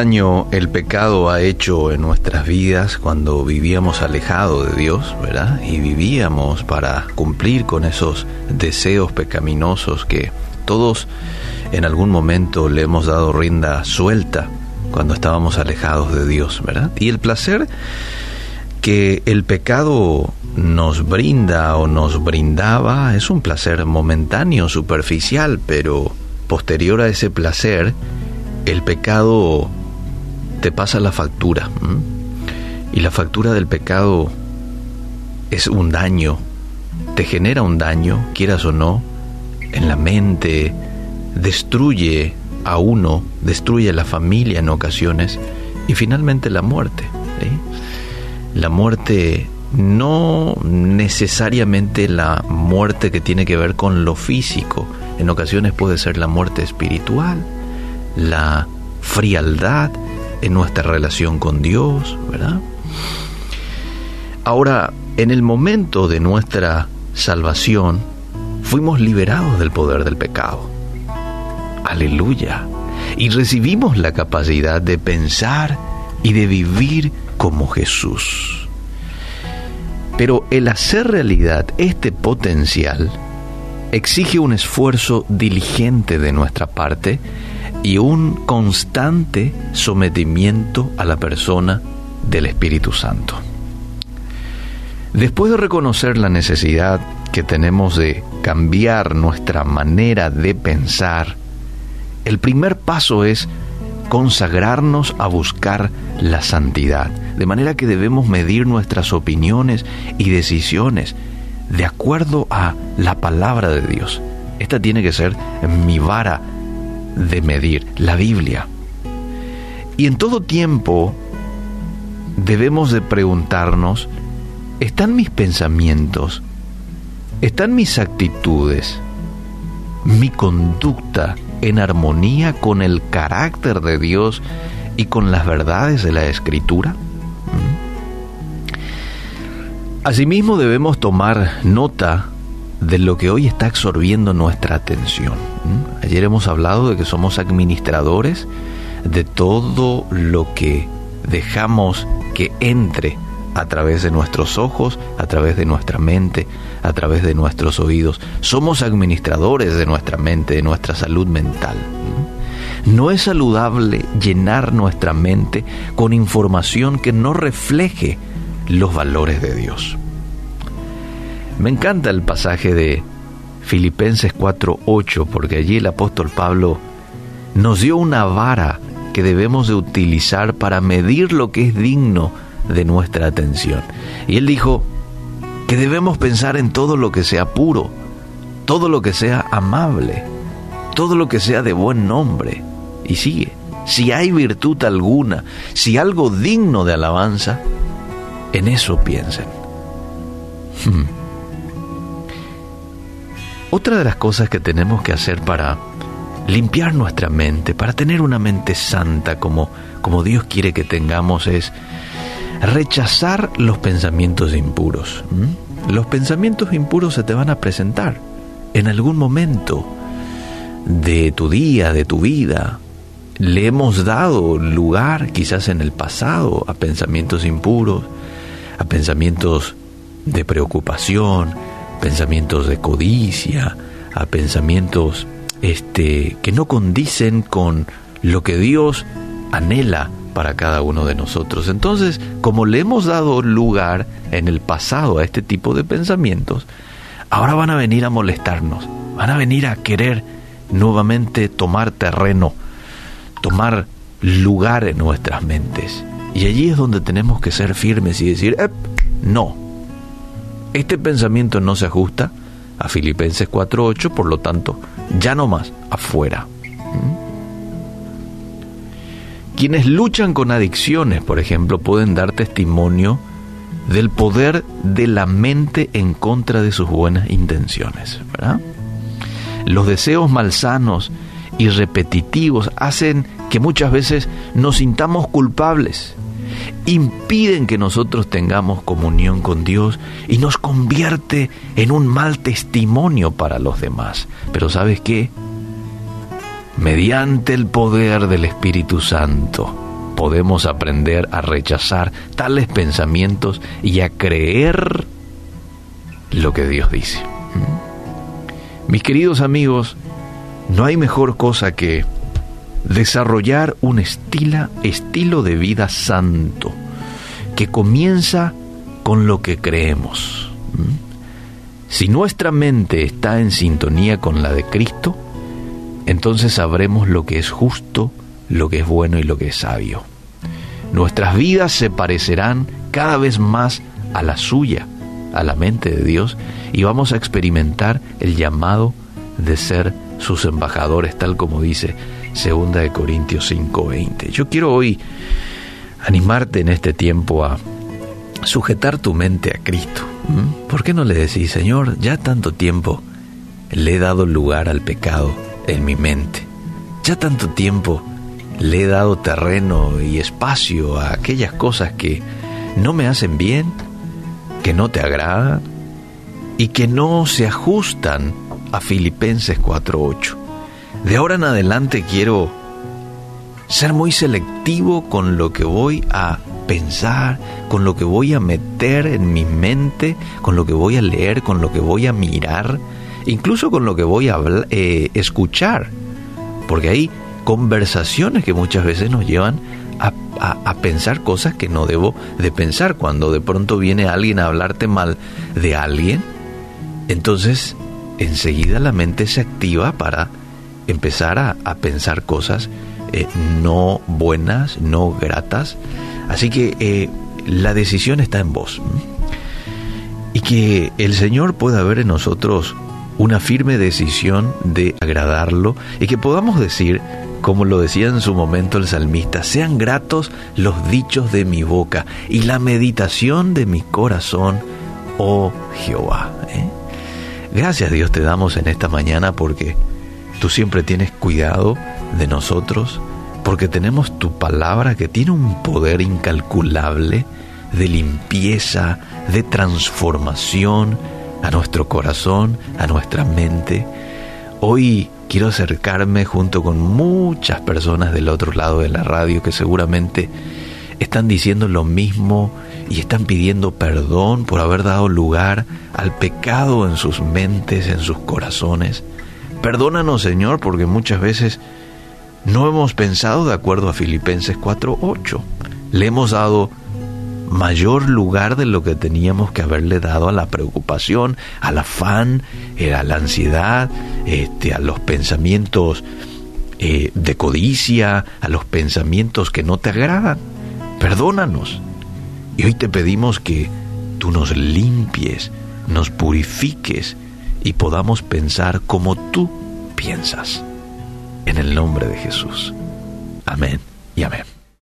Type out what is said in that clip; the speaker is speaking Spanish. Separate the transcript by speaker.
Speaker 1: el pecado ha hecho en nuestras vidas cuando vivíamos alejado de Dios, ¿verdad? Y vivíamos para cumplir con esos deseos pecaminosos que todos en algún momento le hemos dado rienda suelta cuando estábamos alejados de Dios, ¿verdad? Y el placer que el pecado nos brinda o nos brindaba es un placer momentáneo, superficial, pero posterior a ese placer, el pecado te pasa la factura. Y la factura del pecado es un daño, te genera un daño, quieras o no, en la mente, destruye a uno, destruye a la familia en ocasiones y finalmente la muerte. La muerte no necesariamente la muerte que tiene que ver con lo físico, en ocasiones puede ser la muerte espiritual, la frialdad en nuestra relación con Dios, ¿verdad? Ahora, en el momento de nuestra salvación, fuimos liberados del poder del pecado. Aleluya. Y recibimos la capacidad de pensar y de vivir como Jesús. Pero el hacer realidad este potencial exige un esfuerzo diligente de nuestra parte y un constante sometimiento a la persona del Espíritu Santo. Después de reconocer la necesidad que tenemos de cambiar nuestra manera de pensar, el primer paso es consagrarnos a buscar la santidad, de manera que debemos medir nuestras opiniones y decisiones de acuerdo a la palabra de Dios. Esta tiene que ser mi vara de medir, la Biblia. Y en todo tiempo debemos de preguntarnos, ¿están mis pensamientos, están mis actitudes, mi conducta en armonía con el carácter de Dios y con las verdades de la Escritura? Asimismo debemos tomar nota de lo que hoy está absorbiendo nuestra atención. Ayer hemos hablado de que somos administradores de todo lo que dejamos que entre a través de nuestros ojos, a través de nuestra mente, a través de nuestros oídos. Somos administradores de nuestra mente, de nuestra salud mental. No es saludable llenar nuestra mente con información que no refleje los valores de Dios. Me encanta el pasaje de Filipenses 4:8 porque allí el apóstol Pablo nos dio una vara que debemos de utilizar para medir lo que es digno de nuestra atención. Y él dijo que debemos pensar en todo lo que sea puro, todo lo que sea amable, todo lo que sea de buen nombre. Y sigue, si hay virtud alguna, si algo digno de alabanza, en eso piensen. Hmm. Otra de las cosas que tenemos que hacer para limpiar nuestra mente, para tener una mente santa como, como Dios quiere que tengamos, es rechazar los pensamientos impuros. Los pensamientos impuros se te van a presentar en algún momento de tu día, de tu vida, le hemos dado lugar, quizás en el pasado, a pensamientos impuros, a pensamientos de preocupación, pensamientos de codicia, a pensamientos este, que no condicen con lo que Dios anhela para cada uno de nosotros. Entonces, como le hemos dado lugar en el pasado a este tipo de pensamientos, ahora van a venir a molestarnos, van a venir a querer nuevamente tomar terreno tomar lugar en nuestras mentes. Y allí es donde tenemos que ser firmes y decir, no, este pensamiento no se ajusta a Filipenses 4.8, por lo tanto, ya no más, afuera. ¿Mm? Quienes luchan con adicciones, por ejemplo, pueden dar testimonio del poder de la mente en contra de sus buenas intenciones. Los deseos malsanos y repetitivos hacen que muchas veces nos sintamos culpables, impiden que nosotros tengamos comunión con Dios y nos convierte en un mal testimonio para los demás. Pero ¿sabes qué? Mediante el poder del Espíritu Santo, podemos aprender a rechazar tales pensamientos y a creer lo que Dios dice. ¿Mm? Mis queridos amigos, no hay mejor cosa que desarrollar un estilo, estilo de vida santo que comienza con lo que creemos. ¿Mm? Si nuestra mente está en sintonía con la de Cristo, entonces sabremos lo que es justo, lo que es bueno y lo que es sabio. Nuestras vidas se parecerán cada vez más a la suya, a la mente de Dios, y vamos a experimentar el llamado de ser sus embajadores, tal como dice 2 de Corintios 5:20. Yo quiero hoy animarte en este tiempo a sujetar tu mente a Cristo. ¿Por qué no le decís, Señor, ya tanto tiempo le he dado lugar al pecado en mi mente? Ya tanto tiempo le he dado terreno y espacio a aquellas cosas que no me hacen bien, que no te agradan y que no se ajustan a Filipenses 4.8. De ahora en adelante quiero ser muy selectivo con lo que voy a pensar, con lo que voy a meter en mi mente, con lo que voy a leer, con lo que voy a mirar, incluso con lo que voy a eh, escuchar. Porque hay conversaciones que muchas veces nos llevan a, a, pensar cosas que no debo de pensar. Cuando de pronto viene alguien a hablarte mal de alguien, entonces enseguida la mente se activa para empezar a, pensar cosas eh, no buenas, no gratas. Así que eh, la decisión está en vos. Y que el Señor pueda ver en nosotros una firme decisión de agradarlo y que podamos decir, como lo decía en su momento el salmista, sean gratos los dichos de mi boca y la meditación de mi corazón, oh Jehová. ¿eh? Gracias Dios te damos en esta mañana porque tú siempre tienes cuidado de nosotros, porque tenemos tu palabra que tiene un poder incalculable de limpieza, de transformación a nuestro corazón, a nuestra mente. Hoy quiero acercarme junto con muchas personas del otro lado de la radio que seguramente están diciendo lo mismo y están pidiendo perdón por haber dado lugar al pecado en sus mentes, en sus corazones. Perdónanos, Señor, porque muchas veces no hemos pensado de acuerdo a Filipenses 4:8. Le hemos dado mayor lugar de lo que teníamos que haberle dado a la preocupación, al afán, eh, a la ansiedad, este, a los pensamientos eh, de codicia, a los pensamientos que no te agradan. Perdónanos. Y hoy te pedimos que tú nos limpies, nos purifiques y podamos pensar como tú piensas. En el nombre de Jesús. Amén y amén.